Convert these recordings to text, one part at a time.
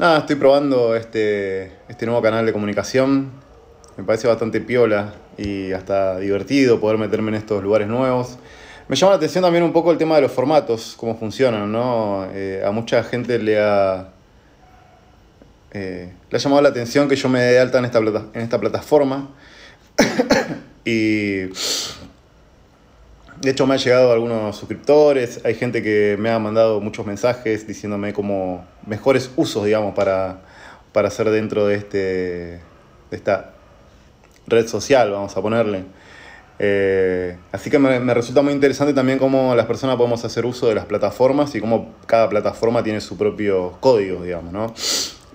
Nada, estoy probando este, este nuevo canal de comunicación. Me parece bastante piola y hasta divertido poder meterme en estos lugares nuevos. Me llama la atención también un poco el tema de los formatos, cómo funcionan, ¿no? Eh, a mucha gente le ha, eh, le ha llamado la atención que yo me dé alta en esta, en esta plataforma. y de hecho me han llegado algunos suscriptores, hay gente que me ha mandado muchos mensajes diciéndome como mejores usos, digamos, para, para hacer dentro de, este, de esta red social, vamos a ponerle. Eh, así que me, resulta muy interesante también cómo las personas podemos hacer uso de las plataformas y cómo cada plataforma tiene su propio código, digamos, ¿no?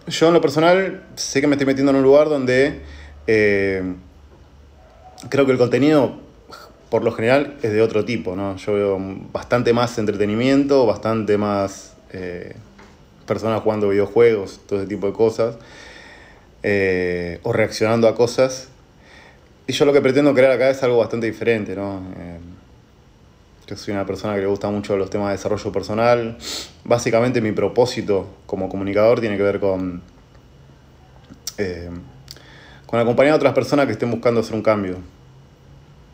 Yo en lo personal sé que me estoy metiendo en un lugar donde eh, creo que el contenido por lo general es de otro tipo, ¿no? Yo veo bastante más entretenimiento, bastante más eh, personas jugando videojuegos, todo ese tipo de cosas, eh, o reaccionando a cosas. Y yo lo que pretendo crear acá es algo bastante diferente, ¿no? Eh, yo soy una persona que le gusta mucho los temas de desarrollo personal. Básicamente mi propósito como comunicador tiene que ver con, con acompañar a otras personas que estén buscando hacer un cambio.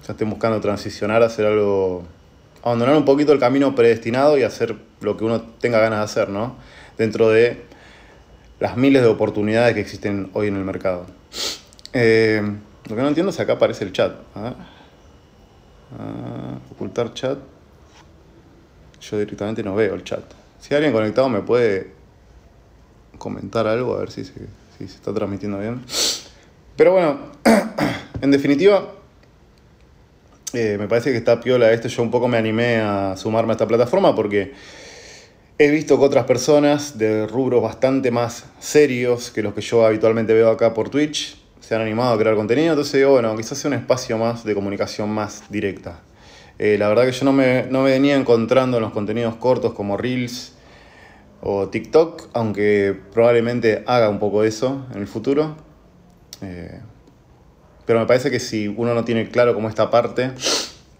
Ya estén buscando transicionar, hacer algo, abandonar un poquito el camino predestinado y hacer lo que uno tenga ganas de hacer, ¿no? Dentro de las miles de oportunidades que existen hoy en el mercado. Eh, lo que no entiendo es acá aparece el chat. ¿ah? ocultar chat. Yo directamente no veo el chat. Si alguien conectado me puede comentar algo, a ver si se, si se está transmitiendo bien. Pero bueno, en definitiva, eh, me parece que está piola este. Yo un poco me animé a sumarme a esta plataforma porque he visto que otras personas de rubros bastante más serios que los que yo habitualmente veo acá por Twitch se han animado a crear contenido. Entonces digo, bueno, quizás sea un espacio más de comunicación más directa. Eh, la verdad que yo no me, no me venía encontrando en los contenidos cortos como Reels o TikTok, aunque probablemente haga un poco eso en el futuro. Eh, pero me parece que si uno no tiene claro cómo esta parte,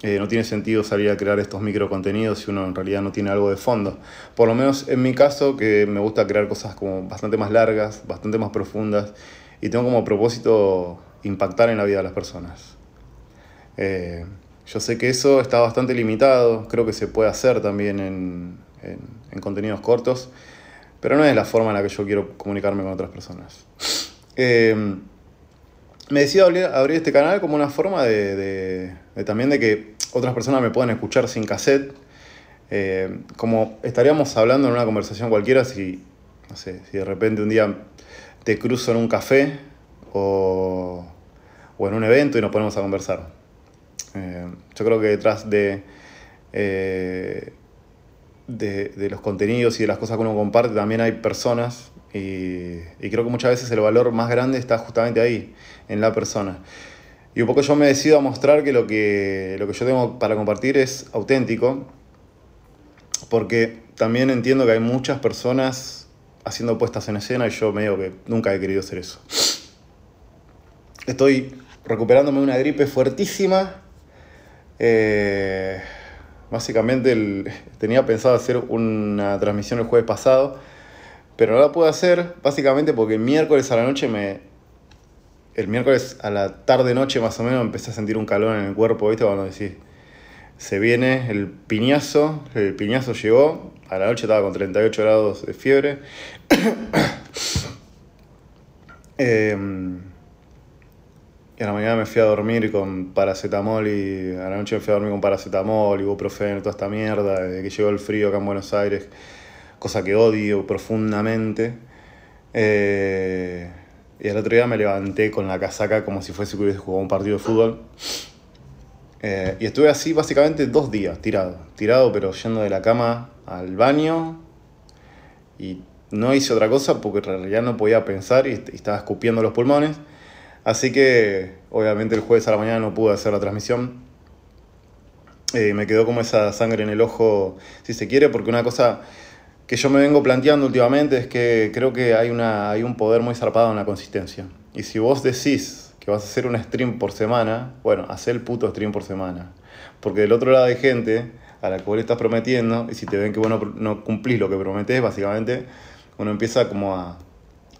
eh, no tiene sentido salir a crear estos micro contenidos si uno en realidad no tiene algo de fondo. Por lo menos en mi caso, que me gusta crear cosas como bastante más largas, bastante más profundas, y tengo como propósito impactar en la vida de las personas. Eh, yo sé que eso está bastante limitado, creo que se puede hacer también en, en, contenidos cortos, pero no es la forma en la que yo quiero comunicarme con otras personas. Eh, me decido abrir, este canal como una forma de, de, también de que otras personas me puedan escuchar sin cassette. Eh, como estaríamos hablando en una conversación cualquiera si, no sé, si de repente un día te cruzo en un café o, o en un evento y nos ponemos a conversar. Eh, yo creo que detrás de, eh, de, de, los contenidos y de las cosas que uno comparte también hay personas y, y, creo que muchas veces el valor más grande está justamente ahí, en la persona. Y un poco yo me decido a mostrar que lo que, lo que yo tengo para compartir es auténtico, porque también entiendo que hay muchas personas haciendo puestas en escena y yo medio que nunca he querido hacer eso. Estoy recuperándome de una gripe fuertísima. Eh, básicamente tenía pensado hacer una transmisión el jueves pasado, pero no la pude hacer básicamente porque el miércoles a la noche me... El miércoles a la tarde-noche más o menos empecé a sentir un calor en el cuerpo, ¿viste? Cuando decís, se viene el piñazo, el piñazo llegó, a la noche estaba con 38 grados de fiebre. eh, y a la mañana me fui a dormir con paracetamol y a la noche me fui a dormir con paracetamol, ibuprofeno, toda esta mierda, desde que llegó el frío acá en Buenos Aires, cosa que odio profundamente. Eh, y al otro día me levanté con la casaca como si fuese que hubiese jugado un partido de fútbol. Eh, y estuve así básicamente dos días, tirado. Tirado, pero yendo de la cama al baño. Y no hice otra cosa porque en realidad no podía pensar y, y estaba escupiendo los pulmones. Así que, obviamente, el jueves a la mañana no pude hacer la transmisión. Eh, me quedó como esa sangre en el ojo, si se quiere, porque una cosa que yo me vengo planteando últimamente es que creo que hay, una, hay un poder muy zarpado en la consistencia. Y si vos decís que vas a hacer un stream por semana, bueno, haz el puto stream por semana. Porque del otro lado hay gente a la que vos le estás prometiendo, y si te ven que bueno, no cumplís lo que prometés, básicamente uno empieza como a,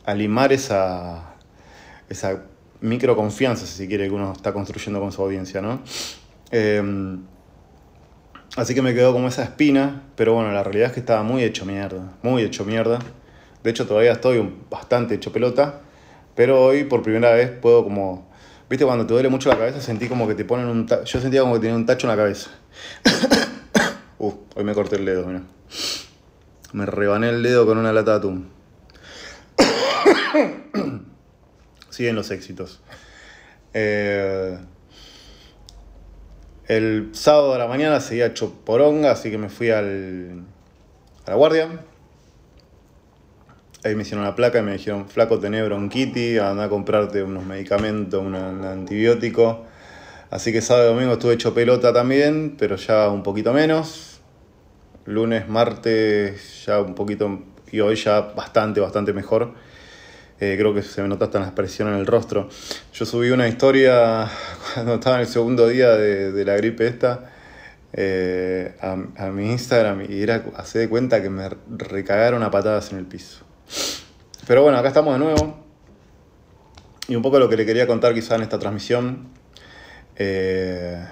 a limar esa, esa micro confianza, si se quiere, que uno está construyendo con su audiencia, ¿no? Em, así que me quedó como esa espina, pero bueno, la realidad es que estaba muy hecho mierda, muy hecho mierda. De hecho, todavía estoy bastante hecho pelota, pero hoy por primera vez puedo como... ¿Viste cuando te duele mucho la cabeza? Sentí como que te ponen un... Yo sentía como que tenía un tacho en la cabeza. uh, hoy me corté el dedo, mira. Me rebané el dedo con una lata de atún. Siguen los éxitos. Eh, el sábado de la mañana seguía hecho poronga, así que me fui al, a la guardia. Ahí me hicieron la placa y me dijeron, flaco, tenés bronquitis, anda a comprarte unos medicamentos, un, antibiótico. Así que sábado y domingo estuve hecho pelota también, pero ya un poquito menos. Lunes, martes, ya un poquito, y hoy ya bastante, bastante mejor. Eh, creo que se me nota hasta la expresión en el rostro. Yo subí una historia cuando estaba en el segundo día de, la gripe esta eh, a, mi Instagram y era hace de cuenta que me recagaron a patadas en el piso. Pero bueno, acá estamos de nuevo. Y un poco lo que le quería contar quizá en esta transmisión eh,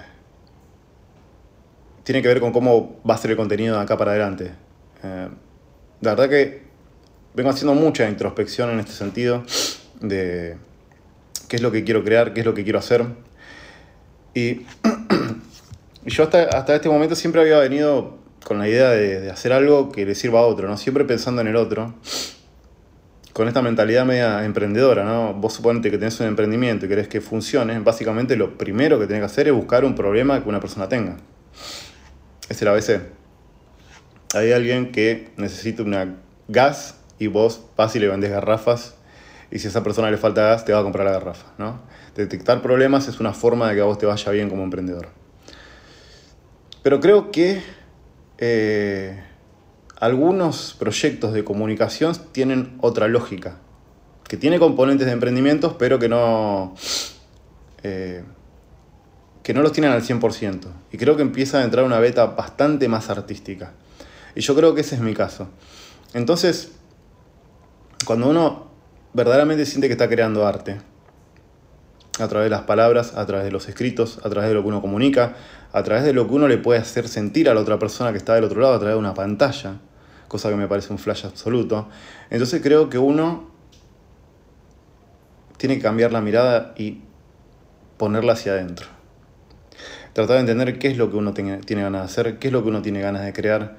tiene que ver con cómo va a ser el contenido de acá para adelante. La verdad que vengo haciendo mucha introspección en este sentido de qué es lo que quiero crear, qué es lo que quiero hacer. Y, yo hasta, hasta, este momento siempre había venido con la idea de, hacer algo que le sirva a otro, ¿no? Siempre pensando en el otro con esta mentalidad media emprendedora, ¿no? Vos suponete que tenés un emprendimiento y querés que funcione, básicamente lo primero que tenés que hacer es buscar un problema que una persona tenga. Es el ABC. Hay alguien que necesita una gas y vos vas y le vendés garrafas y si a esa persona le falta gas te va a comprar la garrafa, ¿no? Detectar problemas es una forma de que a vos te vaya bien como emprendedor. Pero creo que eh, algunos proyectos de comunicación tienen otra lógica, que tiene componentes de emprendimientos, pero que no, eh, que no los tienen al 100%. Y creo que empieza a entrar una beta bastante más artística. Y yo creo que ese es mi caso. Entonces, cuando uno verdaderamente siente que está creando arte, a través de las palabras, a través de los escritos, a través de lo que uno comunica, a través de lo que uno le puede hacer sentir a la otra persona que está del otro lado, a través de una pantalla, cosa que me parece un flash absoluto. Entonces creo que uno tiene que cambiar la mirada y ponerla hacia adentro. Tratar de entender qué es lo que uno tiene, tiene ganas de hacer, qué es lo que uno tiene ganas de crear.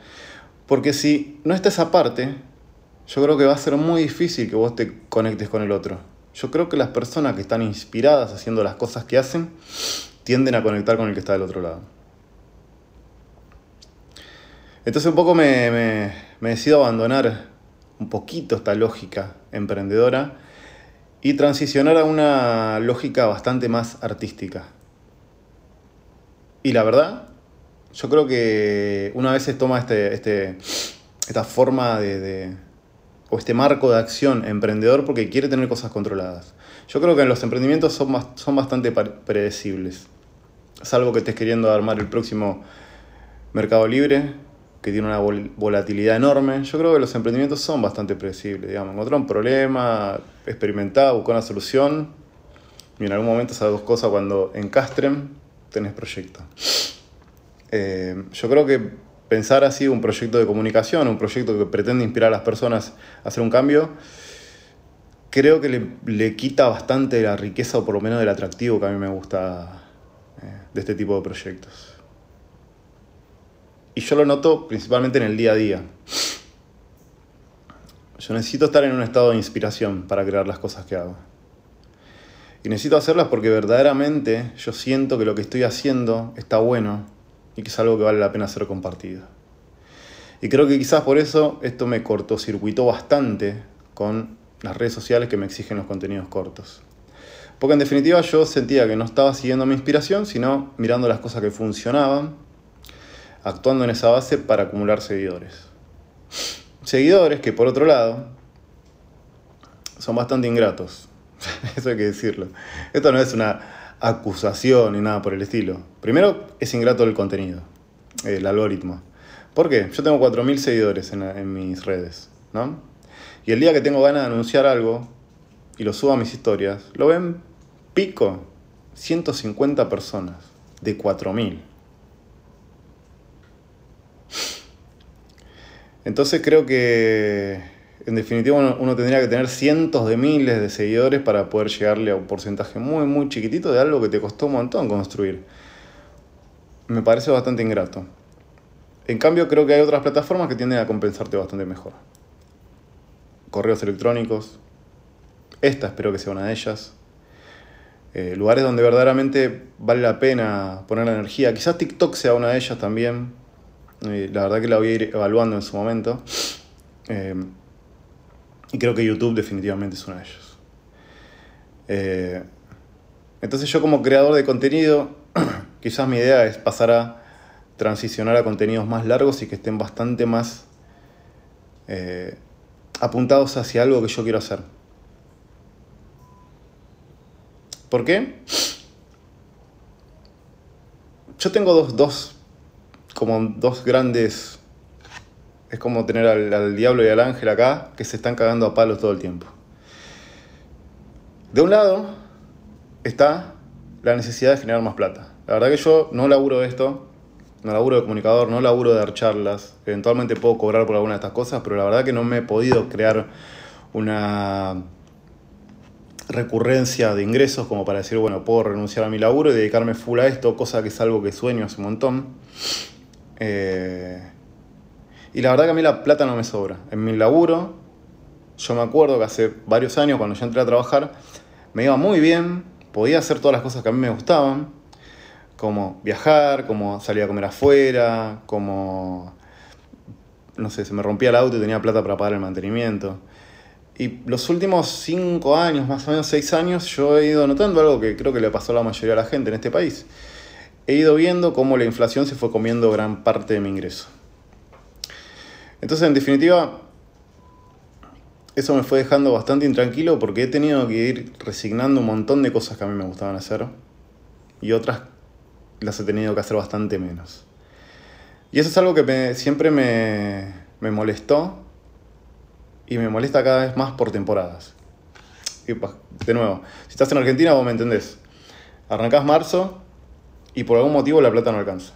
Porque si no está esa parte, yo creo que va a ser muy difícil que vos te conectes con el otro. Yo creo que las personas que están inspiradas haciendo las cosas que hacen tienden a conectar con el que está del otro lado. Entonces un poco me, decido abandonar un poquito esta lógica emprendedora y transicionar a una lógica bastante más artística. Y la verdad, yo creo que una vez se toma este, este, esta forma de, o este marco de acción emprendedor porque quiere tener cosas controladas. Yo creo que los emprendimientos son, son bastante predecibles. Salvo que estés queriendo armar el próximo Mercado Libre, que tiene una volatilidad enorme. Yo creo que los emprendimientos son bastante predecibles, digamos. Encontrar un problema, experimentar, buscar una solución. Y en algún momento esas dos cosas cuando encastren, tenés proyecto. Eh, yo creo que pensar así un proyecto de comunicación, un proyecto que pretende inspirar a las personas a hacer un cambio, creo que le, quita bastante la riqueza o por lo menos el atractivo que a mí me gusta eh, de este tipo de proyectos. Y yo lo noto principalmente en el día a día. Yo necesito estar en un estado de inspiración para crear las cosas que hago. Y necesito hacerlas porque verdaderamente yo siento que lo que estoy haciendo está bueno y que es algo que vale la pena ser compartido. Y creo que quizás por eso esto me cortocircuitó bastante con las redes sociales que me exigen los contenidos cortos. Porque en definitiva yo sentía que no estaba siguiendo mi inspiración, sino mirando las cosas que funcionaban actuando en esa base para acumular seguidores. Seguidores que por otro lado son bastante ingratos. Eso hay que decirlo. Esto no es una acusación ni nada por el estilo. Primero, es ingrato el contenido, el algoritmo. ¿Por qué? Yo tengo 4.000 seguidores en, en, mis redes, ¿no? Y el día que tengo ganas de anunciar algo y lo subo a mis historias, lo ven pico 150 personas de 4000. Entonces creo que en definitiva uno, tendría que tener cientos de miles de seguidores para poder llegarle a un porcentaje muy, muy chiquitito de algo que te costó un montón construir. Me parece bastante ingrato. En cambio, creo que hay otras plataformas que tienden a compensarte bastante mejor. Correos electrónicos. Esta espero que sea una de ellas. Eh, lugares donde verdaderamente vale la pena poner la energía. Quizás TikTok sea una de ellas también. Eh, la verdad que la voy a ir evaluando en su momento. Eh, y creo que YouTube definitivamente es uno de ellos. Eh, entonces yo como creador de contenido, quizás mi idea es pasar a transicionar a contenidos más largos y que estén bastante más eh, apuntados hacia algo que yo quiero hacer. ¿Por qué? Yo tengo dos, dos, como dos grandes es como tener al, diablo y al ángel acá que se están cagando a palos todo el tiempo. De un lado está la necesidad de generar más plata. La verdad que yo no laburo esto, no laburo de comunicador, no laburo de dar charlas. Eventualmente puedo cobrar por alguna de estas cosas, pero la verdad que no me he podido crear una recurrencia de ingresos como para decir, bueno, puedo renunciar a mi laburo y dedicarme full a esto, cosa que es algo que sueño hace un montón. Eh, y la verdad que a mí la plata no me sobra. En mi laburo, yo me acuerdo que hace varios años, cuando yo entré a trabajar, me iba muy bien, podía hacer todas las cosas que a mí me gustaban, como viajar, como salir a comer afuera, como, no sé, se me rompía el auto y tenía plata para pagar el mantenimiento. Y los últimos cinco años, más o menos seis años, yo he ido notando algo que creo que le pasó a la mayoría de la gente en este país. He ido viendo cómo la inflación se fue comiendo gran parte de mi ingreso. Entonces, en definitiva, eso me fue dejando bastante intranquilo porque he tenido que ir resignando un montón de cosas que a mí me gustaban hacer y otras las he tenido que hacer bastante menos. Y eso es algo que siempre me, me molestó y me molesta cada vez más por temporadas. Y de nuevo, si estás en Argentina vos me entendés. Arrancás marzo y por algún motivo la plata no alcanza.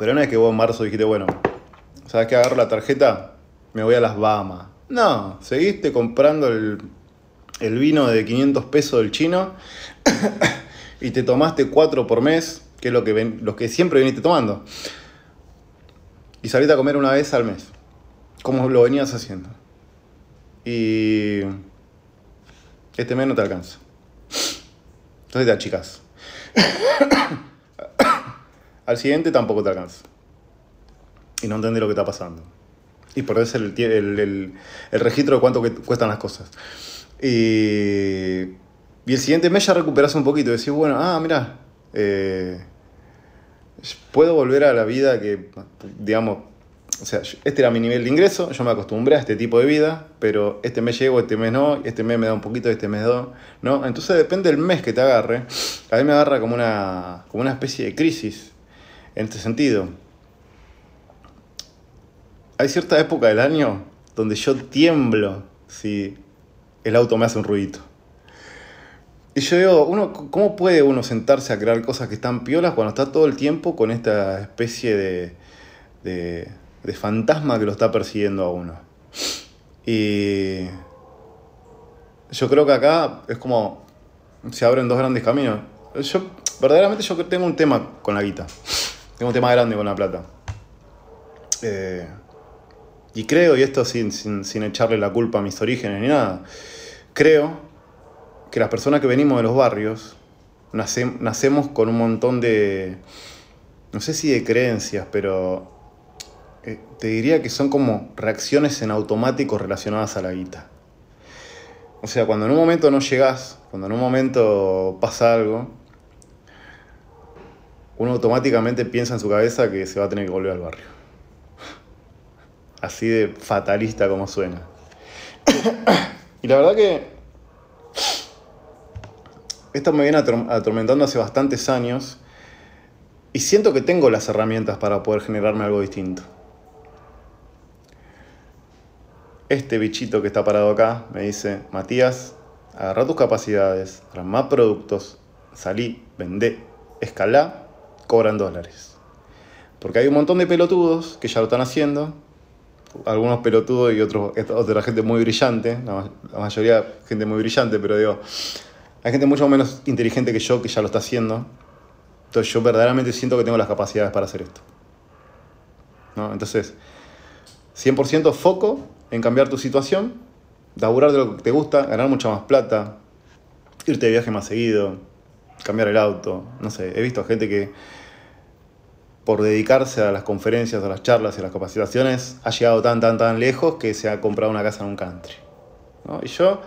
Pero no es que vos en marzo dijiste, bueno, ¿sabes qué? Agarro la tarjeta, me voy a las Bahamas. No, seguiste comprando el, vino de 500 pesos del chino y te tomaste 4 por mes, que es lo que, ven, los que siempre viniste tomando. Y saliste a comer una vez al mes, como lo venías haciendo. Y este mes no te alcanza. Entonces te achicas. Al siguiente tampoco te alcanza. Y no entendés lo que está pasando. Y por eso el, el, el, registro de cuánto cuestan las cosas. Y, y el siguiente mes ya recuperas un poquito. Decís, bueno, ah, mira, eh, puedo volver a la vida que, digamos, o sea, este era mi nivel de ingreso, yo me acostumbré a este tipo de vida, pero este mes llego, este mes no, este mes me da un poquito, este mes no, ¿no? Entonces depende del mes que te agarre. A mí me agarra como una, como una especie de crisis en este sentido. Hay cierta época del año donde yo tiemblo si el auto me hace un ruidito. Y yo digo, uno, ¿cómo puede uno sentarse a crear cosas que están piolas cuando está todo el tiempo con esta especie de, de, de fantasma que lo está persiguiendo a uno? Y yo creo que acá es como se abren dos grandes caminos. Yo, verdaderamente yo tengo un tema con la guita. Tengo un tema grande con la plata. Eh, y creo, y esto sin, sin, echarle la culpa a mis orígenes ni nada, creo que las personas que venimos de los barrios nacemos con un montón de, no sé si de creencias, pero eh, te diría que son como reacciones en automático relacionadas a la guita. O sea, cuando en un momento no llegas, cuando en un momento pasa algo, uno automáticamente piensa en su cabeza que se va a tener que volver al barrio. Así de fatalista como suena. y la verdad que esto me viene atormentando hace bastantes años y siento que tengo las herramientas para poder generarme algo distinto. este bichito que está parado acá me dice, Matías, agarra tus capacidades, más productos, salí, vendé, escalá, cobran dólares. Porque hay un montón de pelotudos que ya lo están haciendo, algunos pelotudos y otros, otra gente muy brillante, la, mayoría gente muy brillante, pero digo, hay gente mucho menos inteligente que yo que ya lo está haciendo. Entonces yo verdaderamente siento que tengo las capacidades para hacer esto. ¿No? Entonces, 100% foco en cambiar tu situación, laburar de lo que te gusta, ganar mucha más plata, irte de viaje más seguido, cambiar el auto. No sé, he visto gente que por dedicarse a las conferencias, a las charlas y a las capacitaciones, ha llegado tan, tan, tan lejos que se ha comprado una casa en un country. Y yo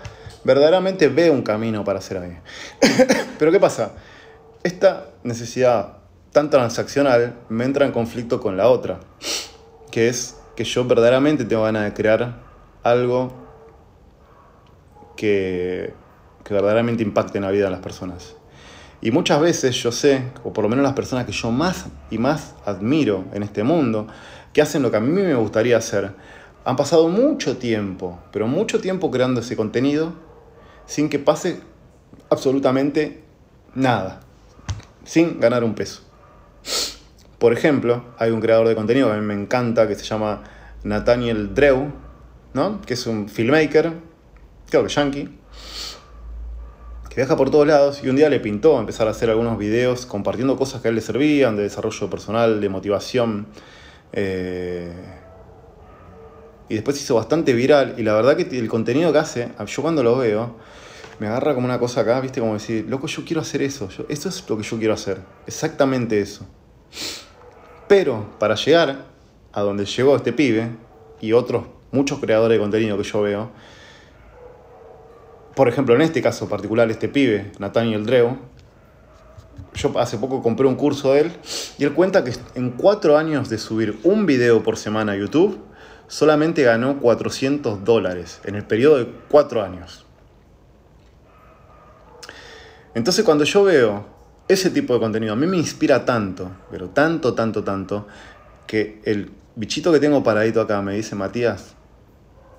verdaderamente veo un camino para hacer ahí. Pero ¿qué pasa? Esta necesidad tan transaccional me entra en conflicto con la otra, que es que yo verdaderamente tengo ganas de crear algo que, que verdaderamente impacte en la vida de las personas. Y muchas veces yo sé, o por lo menos las personas que yo más y más admiro en este mundo, que hacen lo que a mí me gustaría hacer, han pasado mucho tiempo, pero mucho tiempo creando ese contenido sin que pase absolutamente nada, sin ganar un peso. Por ejemplo, hay un creador de contenido que a mí me encanta, que se llama Nathaniel Drew, ¿no? que es un filmmaker, creo que yankee, que viaja por todos lados y un día le pintó empezar a hacer algunos videos compartiendo cosas que a él le servían, de desarrollo personal, de motivación. Eh, y después hizo bastante viral y la verdad que el contenido que hace, yo cuando lo veo, me agarra como una cosa acá, viste, como decir, loco, yo quiero hacer eso, eso es lo que yo quiero hacer, exactamente eso. Pero para llegar a donde llegó este pibe y otros muchos creadores de contenido que yo veo, por ejemplo, en este caso particular, este pibe, Nathaniel Drew, yo hace poco compré un curso de él y él cuenta que en cuatro años de subir un video por semana a YouTube, solamente ganó 400 dólares en el periodo de cuatro años. Entonces cuando yo veo ese tipo de contenido, a mí me inspira tanto, pero tanto, tanto, tanto, que el bichito que tengo paradito acá me dice, Matías,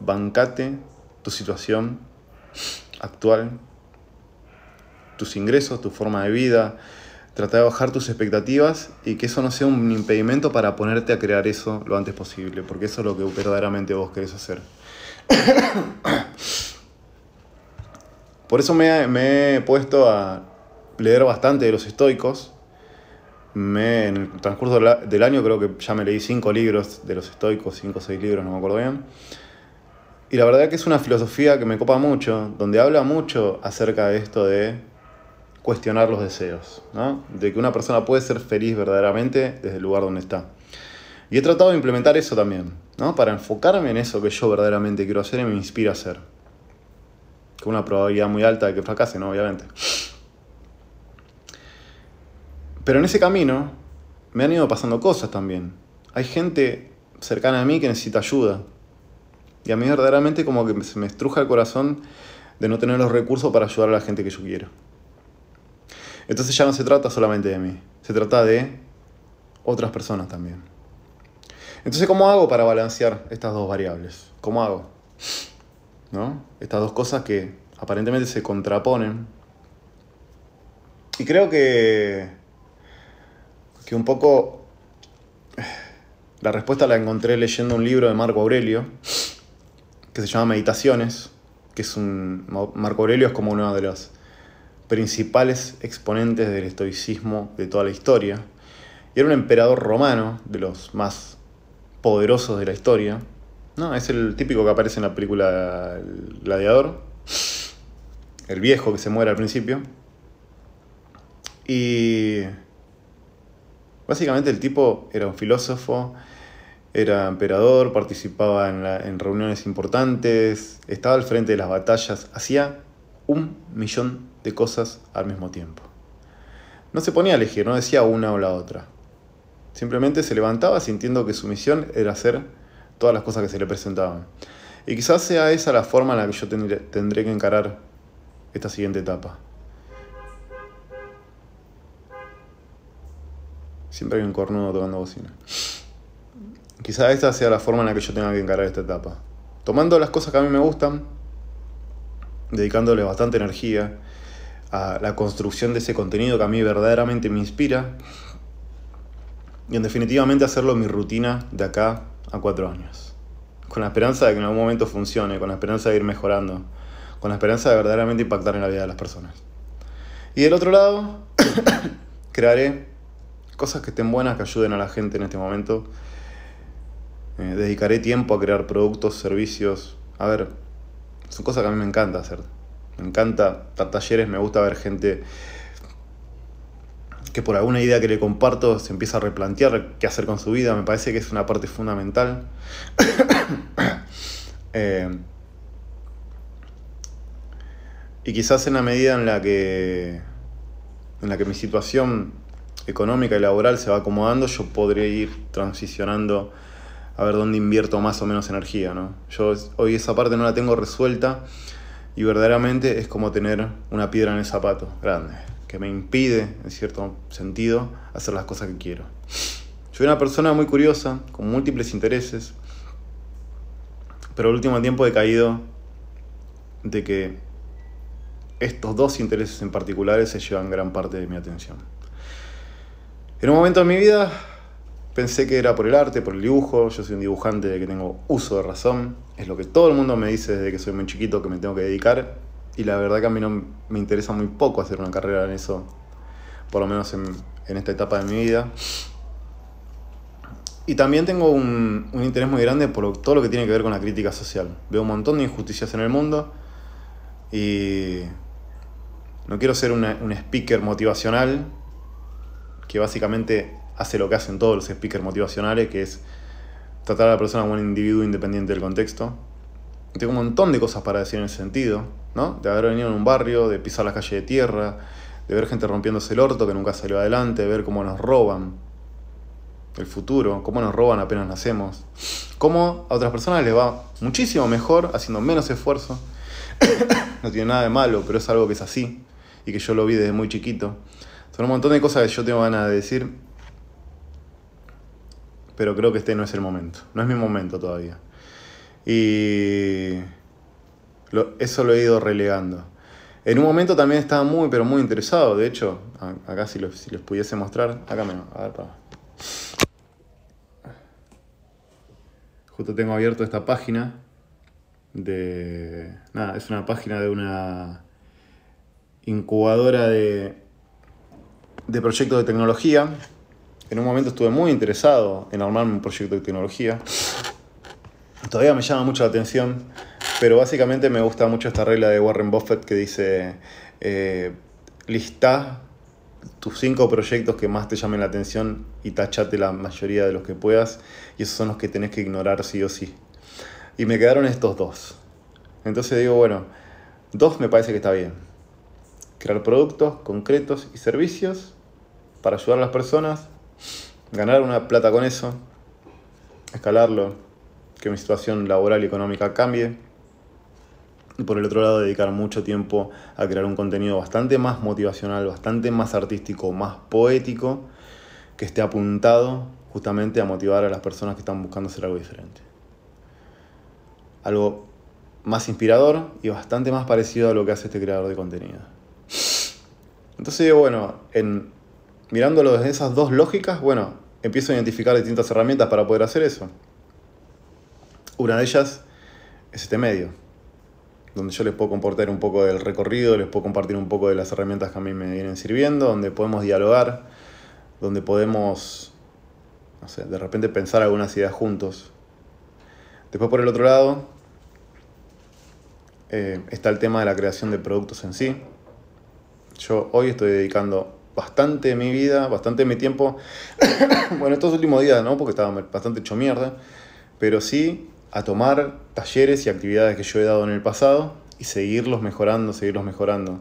bancate tu situación actual, tus ingresos, tu forma de vida, trata de bajar tus expectativas y que eso no sea un impedimento para ponerte a crear eso lo antes posible, porque eso es lo que verdaderamente vos querés hacer. Por eso me, he puesto a leer bastante de los estoicos. Me, en el transcurso del año creo que ya me leí cinco libros de los estoicos, cinco o seis libros, no me acuerdo bien. Y la verdad que es una filosofía que me copa mucho, donde habla mucho acerca de esto de cuestionar los deseos, ¿no? de que una persona puede ser feliz verdaderamente desde el lugar donde está. Y he tratado de implementar eso también, ¿no? para enfocarme en eso que yo verdaderamente quiero hacer y me inspira a hacer. Con una probabilidad muy alta de que fracase, ¿no? obviamente. Pero en ese camino me han ido pasando cosas también. Hay gente cercana a mí que necesita ayuda, y a mí verdaderamente como que se me estruja el corazón de no tener los recursos para ayudar a la gente que yo quiero. Entonces ya no se trata solamente de mí, se trata de otras personas también. Entonces, ¿cómo hago para balancear estas dos variables? ¿Cómo hago? ¿No? Estas dos cosas que aparentemente se contraponen. Y creo que, que un poco la respuesta la encontré leyendo un libro de Marco Aurelio, que se llama Meditaciones, que es un... Marco Aurelio es como uno de los principales exponentes del estoicismo de toda la historia. Y era un emperador romano, de los más poderosos de la historia. ¿no? Es el típico que aparece en la película El Gladiador. El viejo que se muere al principio. Y básicamente el tipo era un filósofo era emperador, participaba en, reuniones importantes, estaba al frente de las batallas, hacía un millón de cosas al mismo tiempo. No se ponía a elegir, no decía una o la otra. Simplemente se levantaba sintiendo que su misión era hacer todas las cosas que se le presentaban. Y quizás sea esa la forma en la que yo tendré, que encarar esta siguiente etapa. Siempre hay un cornudo tocando bocina. Quizá esta sea la forma en la que yo tenga que encarar esta etapa. tomando las cosas que a mí me gustan, dedicándole bastante energía a la construcción de ese contenido que a mí verdaderamente me inspira y en definitivamente hacerlo mi rutina de acá a cuatro años. Con la esperanza de que en algún momento funcione, con la esperanza de ir mejorando, con la esperanza de verdaderamente impactar en la vida de las personas. Y del otro lado, crearé cosas que estén buenas, que ayuden a la gente en este momento. Eh, dedicaré tiempo a crear productos, servicios. A ver, son cosas que a mí me encanta hacer. Me encanta dar talleres, me gusta ver gente que por alguna idea que le comparto se empieza a replantear qué hacer con su vida. Me parece que es una parte fundamental. Eh, y quizás en la medida en la que en la que mi situación económica y laboral se va acomodando, yo podré ir transicionando a ver dónde invierto más o menos energía, ¿no? Yo hoy esa parte no la tengo resuelta y verdaderamente es como tener una piedra en el zapato grande, que me impide, en cierto sentido, hacer las cosas que quiero. Soy una persona muy curiosa, con múltiples intereses, pero el último tiempo he caído de que estos dos intereses en particulares se llevan gran parte de mi atención. En un momento de mi vida pensé que era por el arte, por el dibujo, yo soy un dibujante de que tengo uso de razón, es lo que todo el mundo me dice desde que soy muy chiquito que me tengo que dedicar y la verdad que a mí no me interesa muy poco hacer una carrera en eso, por lo menos en, esta etapa de mi vida. Y también tengo un, un, interés muy grande por todo lo que tiene que ver con la crítica social. Veo un montón de injusticias en el mundo y no quiero ser un speaker motivacional que básicamente hace lo que hacen todos los speakers motivacionales, que es tratar a la persona como un individuo independiente del contexto. Tengo un montón de cosas para decir en ese sentido, ¿no? De haber venido en un barrio, de pisar la calle de tierra, de ver gente rompiéndose el orto que nunca salió adelante, de ver cómo nos roban el futuro, cómo nos roban apenas nacemos, cómo a otras personas les va muchísimo mejor haciendo menos esfuerzo. no tiene nada de malo, pero es algo que es así y que yo lo vi desde muy chiquito. Son un montón de cosas que yo tengo ganas de decir, pero creo que este no es el momento, no es mi momento todavía. Y eso lo he ido relegando. En un momento también estaba muy, pero muy interesado, de hecho, acá si, si les pudiese mostrar, acá menos, a ver, para. Justo tengo abierto esta página de... Nada, es una página de una incubadora de, de proyectos de tecnología. En un momento estuve muy interesado en armar un proyecto de tecnología. Todavía me llama mucho la atención, pero básicamente me gusta mucho esta regla de Warren Buffett que dice, eh, lista tus cinco proyectos que más te llamen la atención y tachate la mayoría de los que puedas y esos son los que tenés que ignorar sí o sí. Y me quedaron estos dos. Entonces digo, bueno, dos me parece que está bien crear productos concretos y servicios para ayudar a las personas, ganar una plata con eso, escalarlo, que mi situación laboral y económica cambie. Y por el otro lado, dedicar mucho tiempo a crear un contenido bastante más motivacional, bastante más artístico, más poético, que esté apuntado justamente a motivar a las personas que están buscando hacer algo diferente. Algo más inspirador y bastante más parecido a lo que hace este creador de contenido. Entonces bueno, en, mirándolo desde esas dos lógicas, bueno, empiezo a identificar distintas herramientas para poder hacer eso. Una de ellas es este medio, donde yo les puedo compartir un poco del recorrido, les puedo compartir un poco de las herramientas que a mí me vienen sirviendo, donde podemos dialogar, donde podemos, no sé, de repente pensar algunas ideas juntos. Después por el otro lado eh, está el tema de la creación de productos en sí, yo hoy estoy dedicando bastante de mi vida, bastante de mi tiempo, bueno, estos últimos días, ¿no? Porque estaba bastante hecho mierda, pero sí a tomar talleres y actividades que yo he dado en el pasado y seguirlos mejorando, seguirlos mejorando.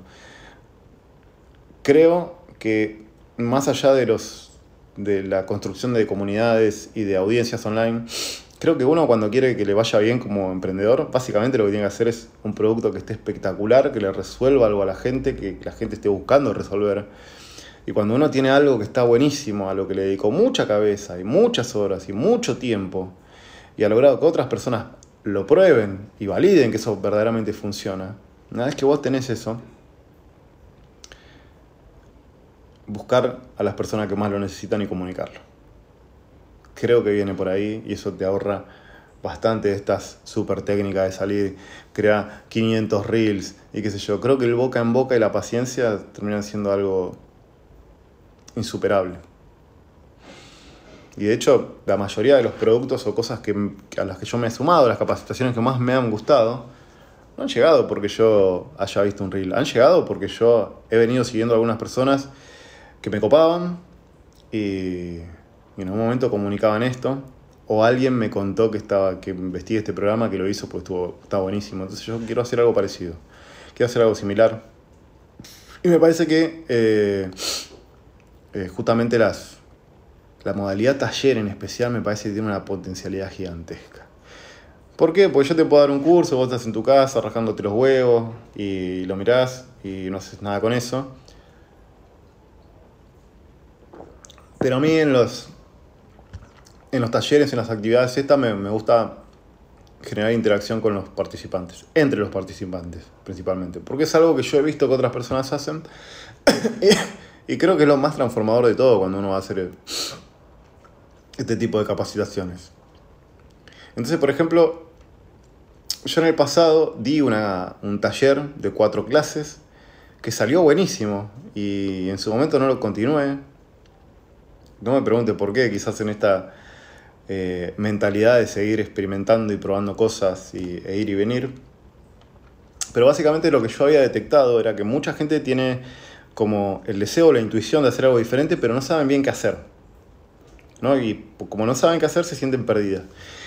Creo que más allá de los de la construcción de comunidades y de audiencias online, Creo que uno cuando quiere que le vaya bien como emprendedor, básicamente lo que tiene que hacer es un producto que esté espectacular, que le resuelva algo a la gente, que la gente esté buscando resolver. Y cuando uno tiene algo que está buenísimo, a lo que le dedicó mucha cabeza y muchas horas y mucho tiempo, y ha logrado que otras personas lo prueben y validen que eso verdaderamente funciona. Una vez que vos tenés eso, buscar a las personas que más lo necesitan y comunicarlo. Creo que viene por ahí y eso te ahorra bastante de estas super técnicas de salir, crear 500 reels y qué sé yo. Creo que el boca en boca y la paciencia terminan siendo algo insuperable. Y de hecho, la mayoría de los productos o cosas que, a las que yo me he sumado, las capacitaciones que más me han gustado, no han llegado porque yo haya visto un reel. Han llegado porque yo he venido siguiendo a algunas personas que me copaban y, en un momento comunicaban esto. O alguien me contó que estaba que investigué este programa, que lo hizo, pues estuvo, estaba buenísimo. Entonces yo quiero hacer algo parecido. Quiero hacer algo similar. Y me parece que eh, eh, justamente las, la modalidad taller en especial me parece que tiene una potencialidad gigantesca. ¿Por qué? Porque yo te puedo dar un curso, vos estás en tu casa rascándote los huevos y lo mirás y no haces nada con eso. Pero a mí en los, en los talleres, en las actividades estas, me, me gusta generar interacción con los participantes, entre los participantes principalmente, porque es algo que yo he visto que otras personas hacen y creo que es lo más transformador de todo cuando uno va a hacer este tipo de capacitaciones. Entonces, por ejemplo, yo en el pasado di una, un taller de cuatro clases que salió buenísimo y en su momento no lo continué. No me pregunte por qué, quizás en esta eh, mentalidad de seguir experimentando y probando cosas y, e ir y venir. Pero básicamente lo que yo había detectado era que mucha gente tiene como el deseo o la intuición de hacer algo diferente, pero no saben bien qué hacer. Y como no saben qué hacer, se sienten perdidas.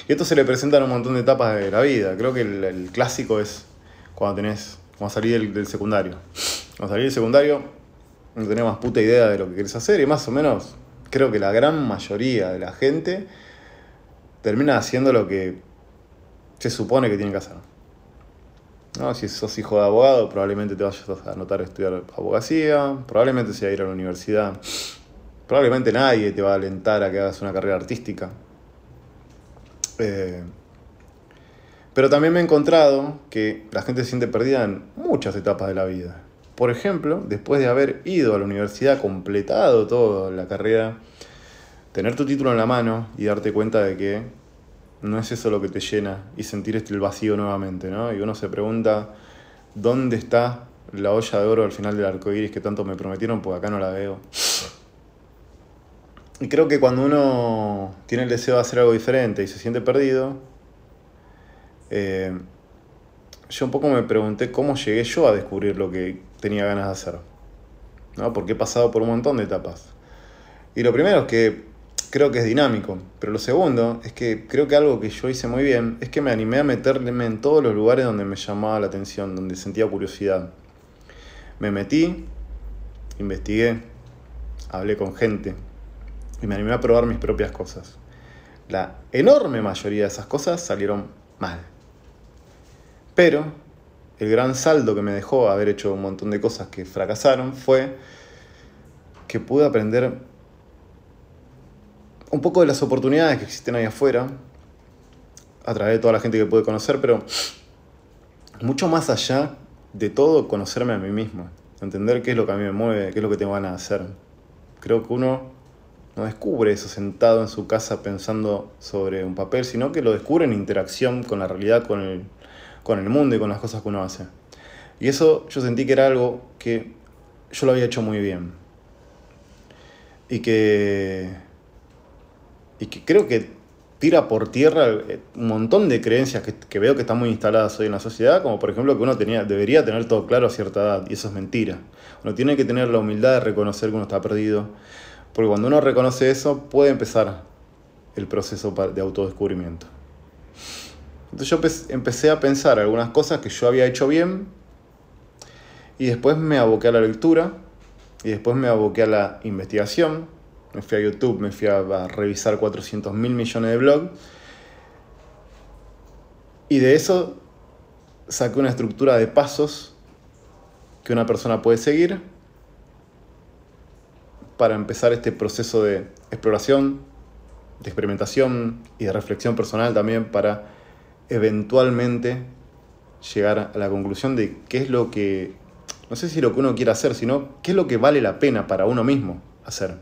Y esto se le presenta en un montón de etapas de la vida. Creo que el, clásico es cuando tenés, cuando salir del, secundario. Cuando salís del secundario, no tenés más puta idea de lo que querés hacer y más o menos creo que la gran mayoría de la gente termina haciendo lo que se supone que tiene que hacer. ¿No? Si sos hijo de abogado, probablemente te vayas a anotar a estudiar abogacía, probablemente se ir a la universidad Probablemente nadie te va a alentar a que hagas una carrera artística. Eh, pero también me he encontrado que la gente se siente perdida en muchas etapas de la vida. Por ejemplo, después de haber ido a la universidad, completado toda la carrera, tener tu título en la mano y darte cuenta de que no es eso lo que te llena y sentir este el vacío nuevamente, ¿no? Y uno se pregunta, ¿dónde está la olla de oro al final del arco iris que tanto me prometieron? Porque acá no la veo. Y creo que cuando uno tiene el deseo de hacer algo diferente y se siente perdido, eh, yo un poco me pregunté cómo llegué yo a descubrir lo que tenía ganas de hacer. ¿no? Porque he pasado por un montón de etapas. Y lo primero es que creo que es dinámico. Pero lo segundo es que creo que algo que yo hice muy bien es que me animé a meterme en todos los lugares donde me llamaba la atención, donde sentía curiosidad. Me metí, investigué, hablé con gente, y me animé a probar mis propias cosas. La enorme mayoría de esas cosas salieron mal. Pero el gran saldo que me dejó haber hecho un montón de cosas que fracasaron fue que pude aprender un poco de las oportunidades que existen ahí afuera, a través de toda la gente que pude conocer, pero mucho más allá de todo, conocerme a mí mismo, entender qué es lo que a mí me mueve, qué es lo que tengo ganas de hacer. Creo que uno no descubre eso sentado en su casa pensando sobre un papel, sino que lo descubre en interacción con la realidad, con el, con el mundo y con las cosas que uno hace. Y eso yo sentí que era algo que yo lo había hecho muy bien. Y que, y que creo que tira por tierra eh, un montón de creencias que, que, veo que están muy instaladas hoy en la sociedad, como por ejemplo que uno tenía, debería tener todo claro a cierta edad, y eso es mentira. Uno tiene que tener la humildad de reconocer que uno está perdido, porque cuando uno reconoce eso, puede empezar el proceso de autodescubrimiento. Entonces yo empecé a pensar algunas cosas que yo había hecho bien y después me aboqué a la lectura y después me aboqué a la investigación. Me fui a YouTube, me fui a, revisar 400 mil millones de blogs y de eso saqué una estructura de pasos que una persona puede seguir para empezar este proceso de exploración, de experimentación y de reflexión personal también para eventualmente llegar a la conclusión de qué es lo que, no sé si lo que uno quiere hacer, sino qué es lo que vale la pena para uno mismo hacer.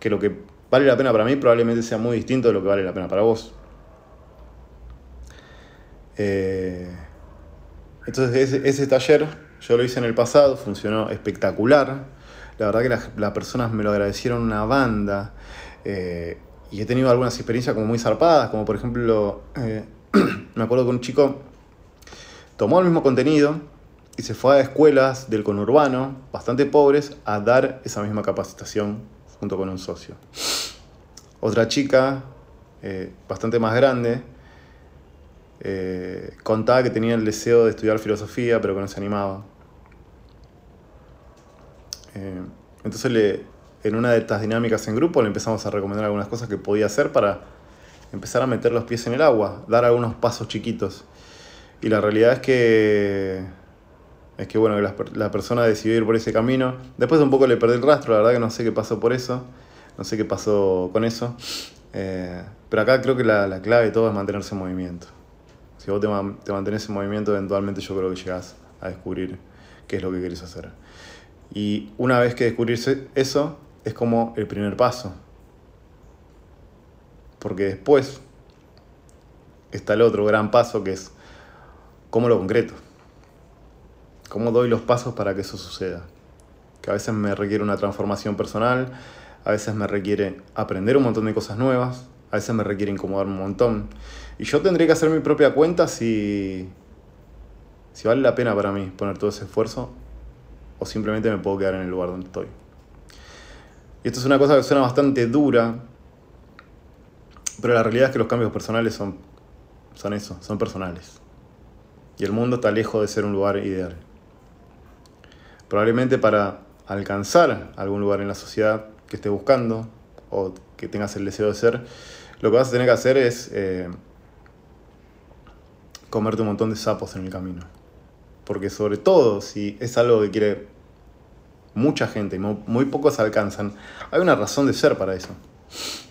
Que lo que vale la pena para mí probablemente sea muy distinto de lo que vale la pena para vos. Eh, entonces ese, taller yo lo hice en el pasado, funcionó espectacular. La verdad que las, personas me lo agradecieron una banda. Eh, y he tenido algunas experiencias como muy zarpadas, como por ejemplo, eh, me acuerdo que un chico tomó el mismo contenido y se fue a escuelas del conurbano, bastante pobres, a dar esa misma capacitación junto con un socio. Otra chica, eh, bastante más grande, eh, contaba que tenía el deseo de estudiar filosofía, pero que no se animaba. Eh, entonces, le, en una de estas dinámicas en grupo, le empezamos a recomendar algunas cosas que podía hacer para empezar a meter los pies en el agua, dar algunos pasos chiquitos. Y la realidad es que es que bueno, la, la, persona decidió ir por ese camino. Después de un poco le perdí el rastro, la verdad que no sé qué pasó por eso, no sé qué pasó con eso. Eh, pero acá creo que la, la, clave de todo es mantenerse en movimiento. Si vos te, te, mantenés en movimiento, eventualmente yo creo que llegás a descubrir qué es lo que querés hacer. Y una vez que descubrís eso, es como el primer paso. Porque después está el otro gran paso que es cómo lo concreto. ¿Cómo doy los pasos para que eso suceda? Que a veces me requiere una transformación personal, a veces me requiere aprender un montón de cosas nuevas, a veces me requiere incomodarme un montón. Y yo tendría que hacer mi propia cuenta si, si vale la pena para mí poner todo ese esfuerzo o simplemente me puedo quedar en el lugar donde estoy. Y esto es una cosa que suena bastante dura, pero la realidad es que los cambios personales son, son eso, son personales. Y el mundo está lejos de ser un lugar ideal. Probablemente para alcanzar algún lugar en la sociedad que estés buscando o que tengas el deseo de ser, lo que vas a tener que hacer es eh, comerte un montón de sapos en el camino. Porque sobre todo si es algo que quiere mucha gente y muy pocos alcanzan, hay una razón de ser para eso.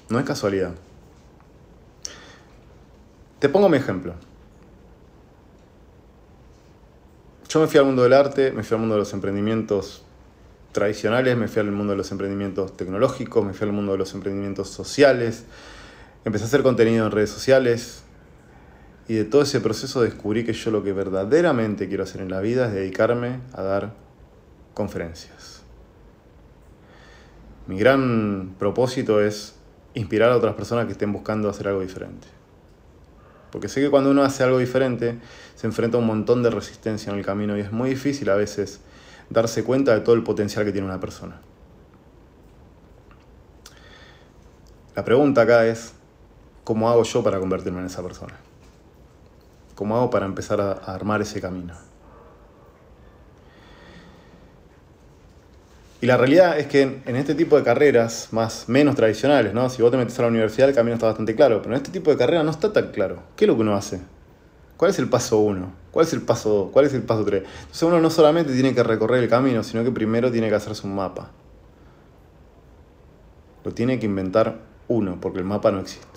No es casualidad. Te pongo mi ejemplo. Yo me fui al mundo del arte, me fui al mundo de los emprendimientos tradicionales, me fui al mundo de los emprendimientos tecnológicos, me fui al mundo de los emprendimientos sociales, empecé a hacer contenido en redes sociales y de todo ese proceso descubrí que yo lo que verdaderamente quiero hacer en la vida es dedicarme a dar conferencias. Mi gran propósito es inspirar a otras personas que estén buscando hacer algo diferente. Porque sé que cuando uno hace algo diferente, se enfrenta a un montón de resistencia en el camino y es muy difícil a veces darse cuenta de todo el potencial que tiene una persona. La pregunta acá es, ¿cómo hago yo para convertirme en esa persona? ¿Cómo hago para empezar a, armar ese camino? Y la realidad es que en este tipo de carreras más menos tradicionales, ¿no? Si vos te metes a la universidad el camino está bastante claro, pero en este tipo de carreras no está tan claro. ¿Qué es lo que uno hace? ¿Cuál es el paso uno? ¿Cuál es el paso dos? ¿Cuál es el paso tres? Entonces uno no solamente tiene que recorrer el camino, sino que primero tiene que hacerse un mapa. Lo tiene que inventar uno, porque el mapa no existe.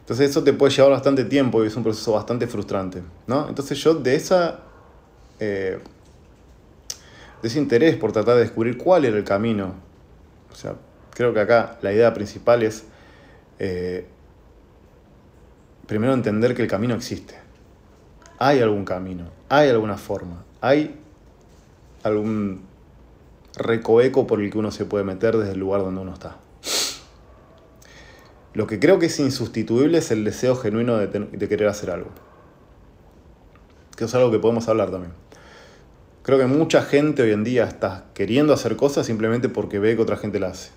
Entonces eso te puede llevar bastante tiempo y es un proceso bastante frustrante. ¿no? Entonces yo de esa... Eh, de ese interés por tratar de descubrir cuál era el camino. O sea, creo que acá la idea principal es eh, primero entender que el camino existe. Hay algún camino, hay alguna forma, hay algún recoveco por el que uno se puede meter desde el lugar donde uno está. Lo que creo que es insustituible es el deseo genuino de, de querer hacer algo. Que es algo que podemos hablar también. Creo que mucha gente hoy en día está queriendo hacer cosas simplemente porque ve que otra gente la hace.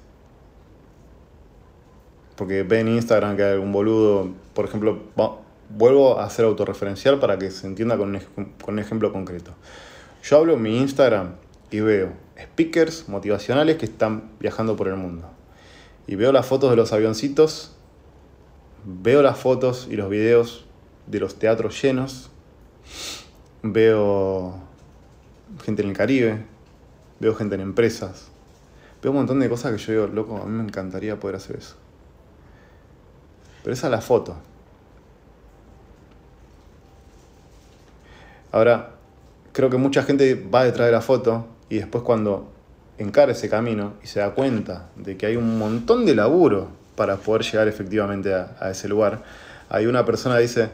Porque ve en Instagram que hay algún boludo, por ejemplo, vuelvo a ser autorreferencial para que se entienda con un, ejemplo concreto. Yo hablo en mi Instagram y veo speakers motivacionales que están viajando por el mundo. Y veo las fotos de los avioncitos, veo las fotos y los videos de los teatros llenos, veo gente en el Caribe, veo gente en empresas, veo un montón de cosas que yo digo, loco, a mí me encantaría poder hacer eso. Pero esa es la foto. Ahora, creo que mucha gente va detrás de la foto y después cuando encara ese camino y se da cuenta de que hay un montón de laburo para poder llegar efectivamente a, ese lugar, hay una persona que dice,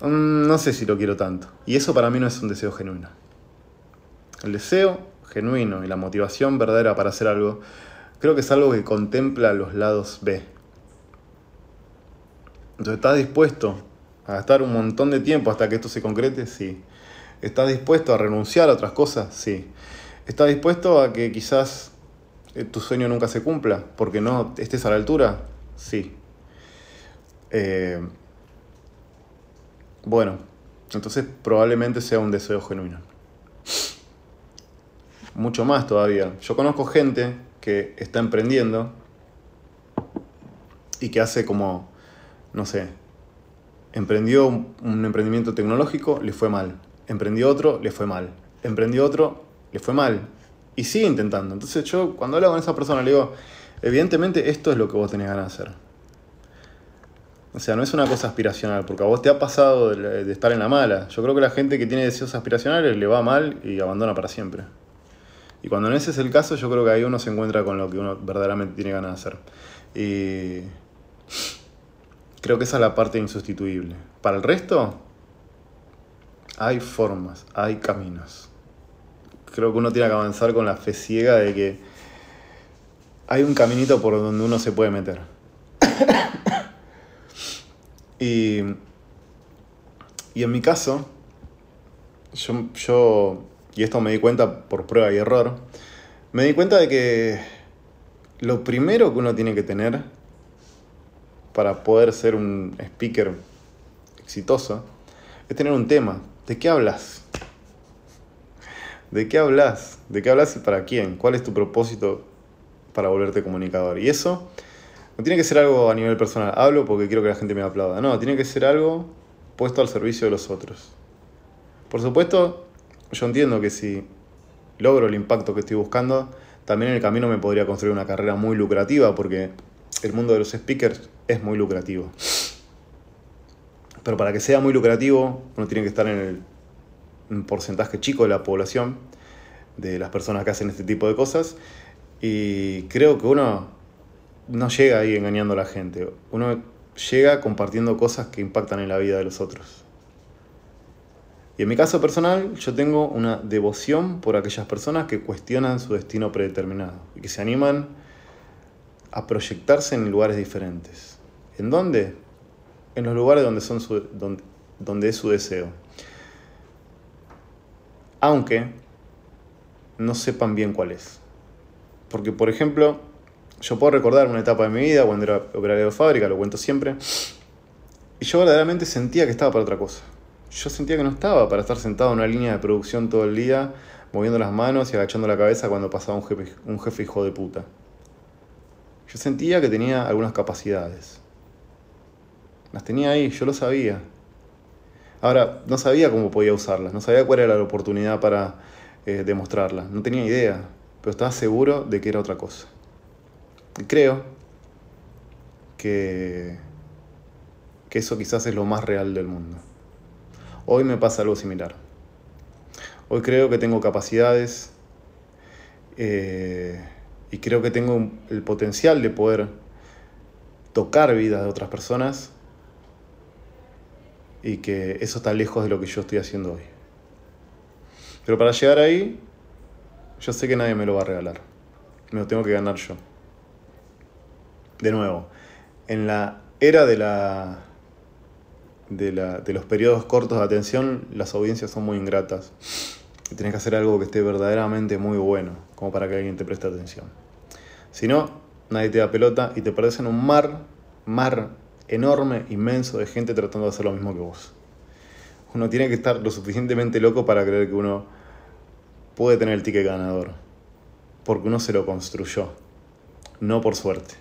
mm, no sé si lo quiero tanto. Y eso para mí no es un deseo genuino. El deseo genuino y la motivación verdadera para hacer algo, creo que es algo que contempla los lados B, entonces, ¿estás dispuesto a gastar un montón de tiempo hasta que esto se concrete? Sí. ¿Estás dispuesto a renunciar a otras cosas? Sí. ¿Estás dispuesto a que quizás eh, tu sueño nunca se cumpla porque no estés a la altura? Sí. Eh, bueno, entonces probablemente sea un deseo genuino. Mucho más todavía. Yo conozco gente que está emprendiendo y que hace como, no sé, emprendió un emprendimiento tecnológico, le fue mal. Emprendió otro, le fue mal. Emprendió otro, le fue mal. Y sigue intentando. Entonces yo cuando hablo con esa persona le digo, evidentemente esto es lo que vos tenés ganas de hacer. O sea, no es una cosa aspiracional, porque a vos te ha pasado de, estar en la mala. Yo creo que la gente que tiene deseos aspiracionales le va mal y abandona para siempre. Y cuando no ese es el caso, yo creo que ahí uno se encuentra con lo que uno verdaderamente tiene ganas de hacer. Y creo que esa es la parte insustituible. Para el resto, hay formas, hay caminos. Creo que uno tiene que avanzar con la fe ciega de que hay un caminito por donde uno se puede meter. y, y en mi caso, yo, yo, y esto me di cuenta por prueba y error, me di cuenta de que lo primero que uno tiene que tener para poder ser un speaker exitoso es tener un tema. ¿De qué hablas? ¿De qué hablas? ¿De qué hablas y para quién? ¿Cuál es tu propósito para volverte comunicador? Y eso no tiene que ser algo a nivel personal. Hablo porque quiero que la gente me aplauda. No, tiene que ser algo puesto al servicio de los otros. Por supuesto, yo entiendo que si logro el impacto que estoy buscando, también en el camino me podría construir una carrera muy lucrativa porque el mundo de los speakers es muy lucrativo. Pero para que sea muy lucrativo, uno tiene que estar en el, un porcentaje chico de la población, de las personas que hacen este tipo de cosas. Y creo que uno no llega ahí engañando a la gente. Uno llega compartiendo cosas que impactan en la vida de los otros. Y en mi caso personal, yo tengo una devoción por aquellas personas que cuestionan su destino predeterminado y que se animan a proyectarse en lugares diferentes. ¿En dónde? en los lugares donde, son donde, es su deseo. Aunque no sepan bien cuál es. Porque, por ejemplo, yo puedo recordar una etapa de mi vida cuando era operario de fábrica, lo cuento siempre, y yo verdaderamente sentía que estaba para otra cosa. Yo sentía que no estaba para estar sentado en una línea de producción todo el día, moviendo las manos y agachando la cabeza cuando pasaba un jefe, un jefe hijo de puta. Yo sentía que tenía algunas capacidades. Las tenía ahí, yo lo sabía. Ahora, no sabía cómo podía usarlas, no sabía cuál era la oportunidad para eh, demostrarlas, no tenía idea, pero estaba seguro de que era otra cosa. Y creo que, que eso quizás es lo más real del mundo. Hoy me pasa algo similar. Hoy creo que tengo capacidades eh, y creo que tengo el potencial de poder tocar vidas de otras personas y que eso está lejos de lo que yo estoy haciendo hoy. Pero para llegar ahí, yo sé que nadie me lo va a regalar. Me lo tengo que ganar yo. De nuevo, en la era de la de, la, de los periodos cortos de atención, las audiencias son muy ingratas. Y tienes que hacer algo que esté verdaderamente muy bueno, como para que alguien te preste atención. Si no, nadie te da pelota y te perdes en un mar, mar enorme, inmenso de gente tratando de hacer lo mismo que vos. Uno tiene que estar lo suficientemente loco para creer que uno puede tener el ticket ganador, porque uno se lo construyó, no por suerte.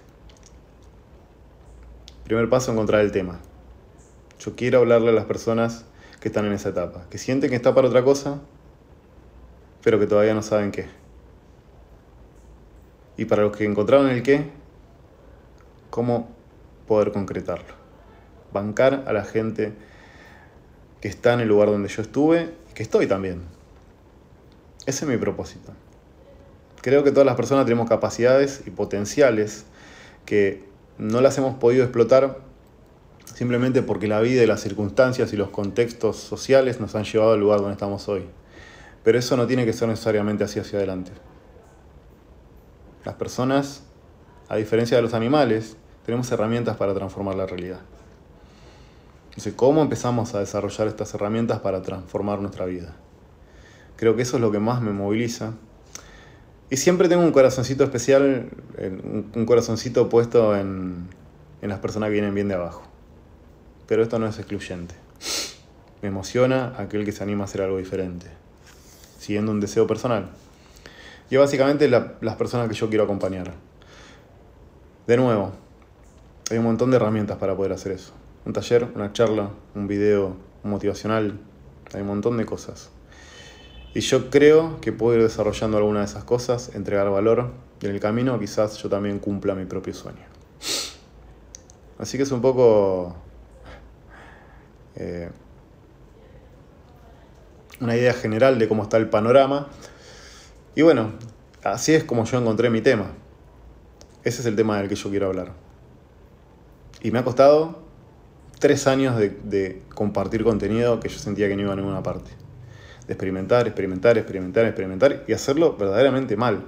Primer paso, encontrar el tema. Yo quiero hablarle a las personas que están en esa etapa, que sienten que está para otra cosa, pero que todavía no saben qué. Y para los que encontraron el qué, cómo poder concretarlo. Bancar a la gente que está en el lugar donde yo estuve y que estoy también. Ese es mi propósito. Creo que todas las personas tenemos capacidades y potenciales que no las hemos podido explotar simplemente porque la vida y las circunstancias y los contextos sociales nos han llevado al lugar donde estamos hoy. Pero eso no tiene que ser necesariamente así hacia adelante. Las personas, a diferencia de los animales, tenemos herramientas para transformar la realidad. Entonces, ¿cómo empezamos a desarrollar estas herramientas para transformar nuestra vida? Creo que eso es lo que más me moviliza. Y siempre tengo un corazoncito especial, un corazoncito puesto en, en las personas que vienen bien de abajo. Pero esto no es excluyente. Me emociona aquel que se anima a hacer algo diferente, siguiendo un deseo personal. Y básicamente las personas que yo quiero acompañar. De nuevo, hay un montón de herramientas para poder hacer eso. Un taller, una charla, un video motivacional, hay un montón de cosas. Y yo creo que puedo ir desarrollando alguna de esas cosas, entregar valor, y en el camino quizás yo también cumpla mi propio sueño. Así que es un poco eh, una idea general de cómo está el panorama. Y bueno, así es como yo encontré mi tema. Ese es el tema del que yo quiero hablar. Y me ha costado tres años de, compartir contenido que yo sentía que no iba a ninguna parte. De experimentar, experimentar, experimentar, experimentar y hacerlo verdaderamente mal.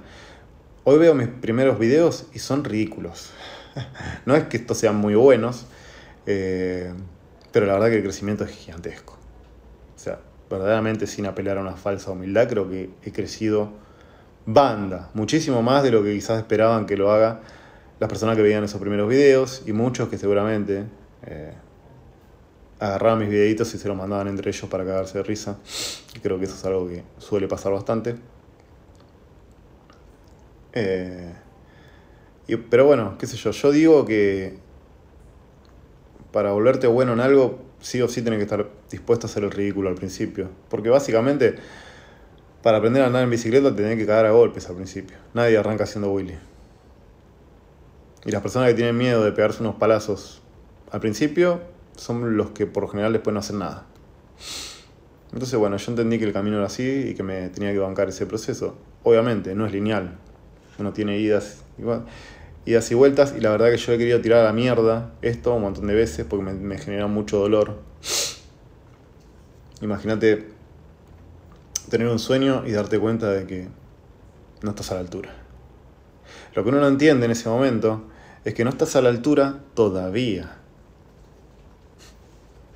Hoy veo mis primeros videos y son ridículos. no es que estos sean muy buenos, eh, pero la verdad que el crecimiento es gigantesco. O sea, verdaderamente sin apelar a una falsa humildad, creo que he crecido banda, muchísimo más de lo que quizás esperaban que lo haga las personas que veían esos primeros videos y muchos que seguramente eh, agarraban mis videitos y se los mandaban entre ellos para cagarse de risa. Creo que eso es algo que suele pasar bastante. Eh, pero bueno, qué sé yo, yo digo que para volverte bueno en algo, sí o sí tienes que estar dispuesto a hacer el ridículo al principio. Porque básicamente para aprender a andar en bicicleta tenés que cagar a golpes al principio. Nadie arranca siendo Willy. Y las personas que tienen miedo de pegarse unos palazos al principio son los que por general después no hacen nada. Entonces, bueno, yo entendí que el camino era así y que me tenía que bancar ese proceso. Obviamente, no es lineal. Uno tiene idas, idas y vueltas y la verdad que yo he querido tirar a la mierda esto un montón de veces porque me genera mucho dolor. Imagínate tener un sueño y darte cuenta de que no estás a la altura. Lo que uno no entiende en ese momento es que no estás a la altura todavía.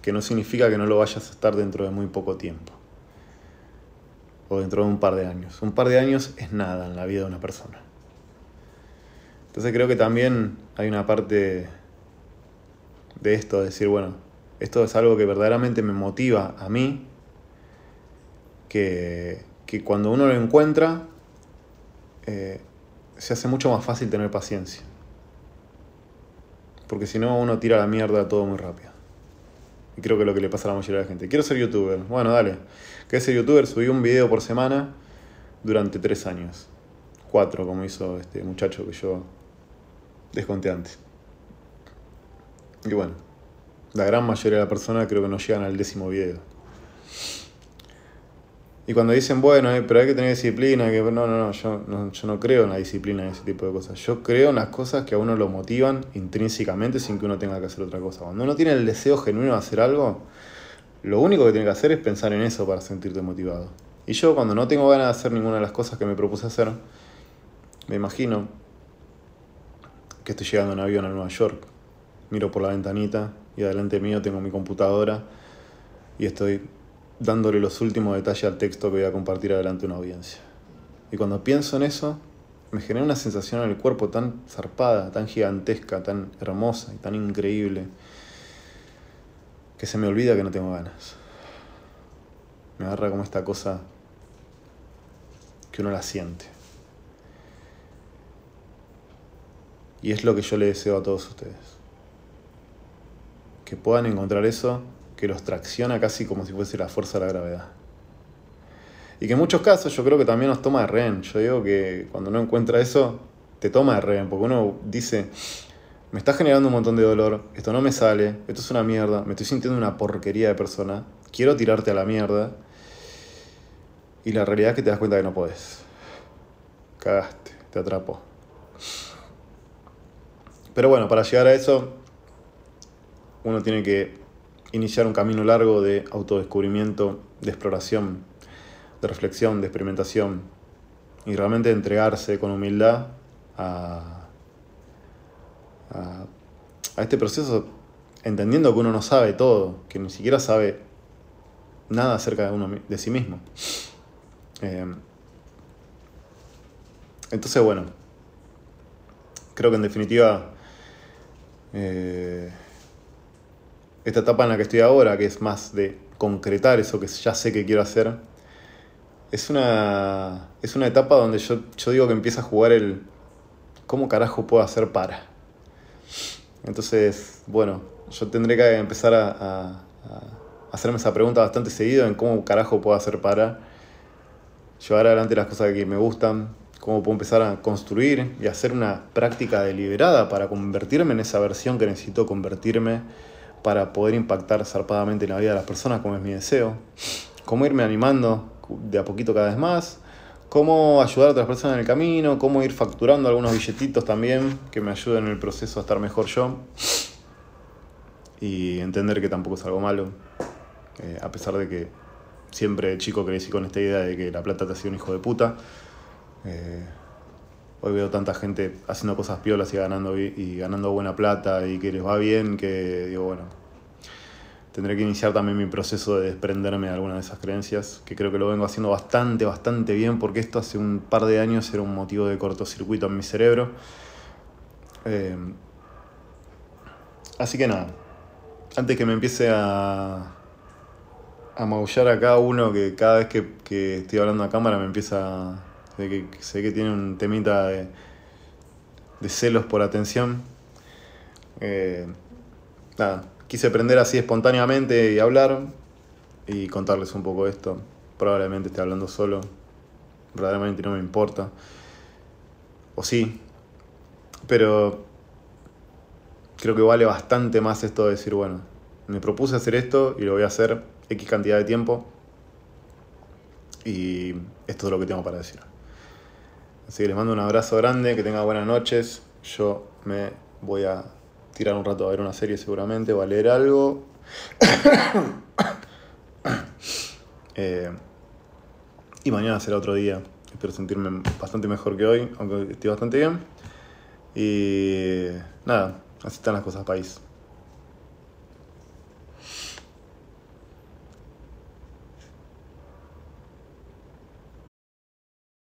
Que no significa que no lo vayas a estar dentro de muy poco tiempo. O dentro de un par de años. Un par de años es nada en la vida de una persona. Entonces creo que también hay una parte de esto, de decir, bueno, esto es algo que verdaderamente me motiva a mí que, cuando uno lo encuentra, eh, se hace mucho más fácil tener paciencia. Porque si no, uno tira la mierda todo muy rápido. Y creo que es lo que le pasa a la mayoría de la gente. Quiero ser youtuber. Bueno, dale. Que ser youtuber subí un video por semana durante tres años. Cuatro, como hizo este muchacho que yo desconté antes. Y bueno, la gran mayoría de las personas creo que no llegan al décimo video. Y cuando dicen, bueno, eh, pero hay que tener disciplina, que no, no, no yo, no, yo no creo en la disciplina en ese tipo de cosas. Yo creo en las cosas que a uno lo motivan intrínsecamente sin que uno tenga que hacer otra cosa. Cuando uno tiene el deseo genuino de hacer algo, lo único que tiene que hacer es pensar en eso para sentirte motivado. Y yo cuando no tengo ganas de hacer ninguna de las cosas que me propuse hacer, me imagino que estoy llegando en avión a Nueva York. Miro por la ventanita y adelante mío tengo mi computadora y estoy dándole los últimos detalles al texto que voy a compartir adelante una audiencia. Y cuando pienso en eso, me genera una sensación en el cuerpo tan zarpada, tan gigantesca, tan hermosa y tan increíble, que se me olvida que no tengo ganas. Me agarra como esta cosa que uno la siente. Y es lo que yo le deseo a todos ustedes. Que puedan encontrar eso que los tracciona casi como si fuese la fuerza de la gravedad. Y que en muchos casos yo creo que también nos toma de rehén. Yo digo que cuando uno encuentra eso, te toma de rehén, porque uno dice, me está generando un montón de dolor, esto no me sale, esto es una mierda, me estoy sintiendo una porquería de persona, quiero tirarte a la mierda. Y la realidad es que te das cuenta que no podés. Cagaste, te atrapó. Pero bueno, para llegar a eso, uno tiene que iniciar un camino largo de autodescubrimiento, de exploración, de reflexión, de experimentación y realmente entregarse con humildad a, a, este proceso, entendiendo que uno no sabe todo, que ni siquiera sabe nada acerca de, uno, de sí mismo. Eh, entonces, bueno, creo que en definitiva, eh, esta etapa en la que estoy ahora, que es más de concretar eso que ya sé que quiero hacer, es una, es una etapa donde yo, yo digo que empieza a jugar el ¿cómo carajo puedo hacer para? Entonces, bueno, yo tendré que empezar a, hacerme esa pregunta bastante seguido en cómo carajo puedo hacer para llevar adelante las cosas que me gustan, cómo puedo empezar a construir y hacer una práctica deliberada para convertirme en esa versión que necesito convertirme para poder impactar zarpadamente en la vida de las personas, como es mi deseo. Cómo irme animando de a poquito cada vez más. Cómo ayudar a otras personas en el camino. Cómo ir facturando algunos billetitos también que me ayuden en el proceso a estar mejor yo. Y entender que tampoco es algo malo. Eh, a pesar de que siempre chico crecí con esta idea de que la plata te hacía un hijo de puta. Eh, hoy veo tanta gente haciendo cosas piolas y ganando, y ganando buena plata y que les va bien, que digo, bueno, tendré que iniciar también mi proceso de desprenderme de algunas de esas creencias, que creo que lo vengo haciendo bastante, bastante bien, porque esto hace un par de años era un motivo de cortocircuito en mi cerebro. Eh, así que nada, antes que me empiece a, a maullar acá uno que cada vez que, que estoy hablando a cámara me empieza de que sé que tiene un temita de, de celos por atención. Eh, nada, quise aprender así espontáneamente y hablar y contarles un poco esto. Probablemente esté hablando solo, verdaderamente no me importa. O sí, pero creo que vale bastante más esto de decir, bueno, me propuse hacer esto y lo voy a hacer X cantidad de tiempo. Y esto es lo que tengo para decir. Así que les mando un abrazo grande, que tengan buenas noches. Yo me voy a tirar un rato a ver una serie seguramente o a leer algo. Eh, y mañana será otro día. Espero sentirme bastante mejor que hoy, aunque estoy bastante bien. Y nada, así están las cosas país.